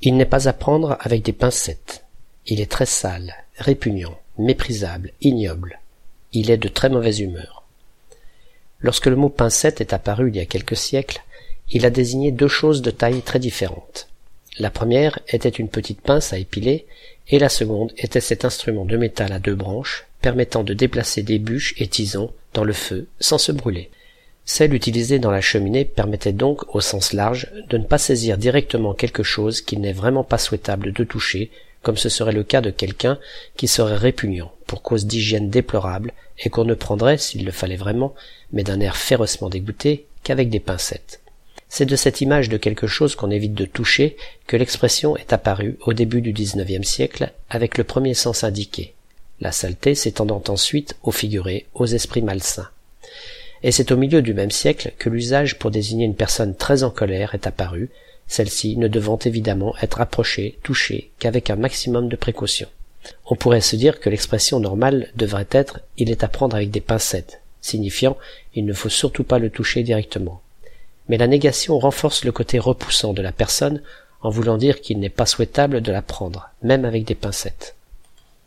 Il n'est pas à prendre avec des pincettes. Il est très sale, répugnant, méprisable, ignoble. Il est de très mauvaise humeur. Lorsque le mot pincette est apparu il y a quelques siècles, il a désigné deux choses de taille très différentes. La première était une petite pince à épiler, et la seconde était cet instrument de métal à deux branches, permettant de déplacer des bûches et tisons dans le feu sans se brûler. Celle utilisée dans la cheminée permettait donc, au sens large, de ne pas saisir directement quelque chose qu'il n'est vraiment pas souhaitable de toucher, comme ce serait le cas de quelqu'un qui serait répugnant, pour cause d'hygiène déplorable, et qu'on ne prendrait, s'il le fallait vraiment, mais d'un air férocement dégoûté, qu'avec des pincettes. C'est de cette image de quelque chose qu'on évite de toucher que l'expression est apparue au début du XIXe siècle avec le premier sens indiqué, la saleté s'étendant ensuite au figuré, aux esprits malsains et c'est au milieu du même siècle que l'usage pour désigner une personne très en colère est apparu, celle-ci ne devant évidemment être approchée, touchée qu'avec un maximum de précaution. On pourrait se dire que l'expression normale devrait être il est à prendre avec des pincettes, signifiant il ne faut surtout pas le toucher directement. Mais la négation renforce le côté repoussant de la personne en voulant dire qu'il n'est pas souhaitable de la prendre, même avec des pincettes.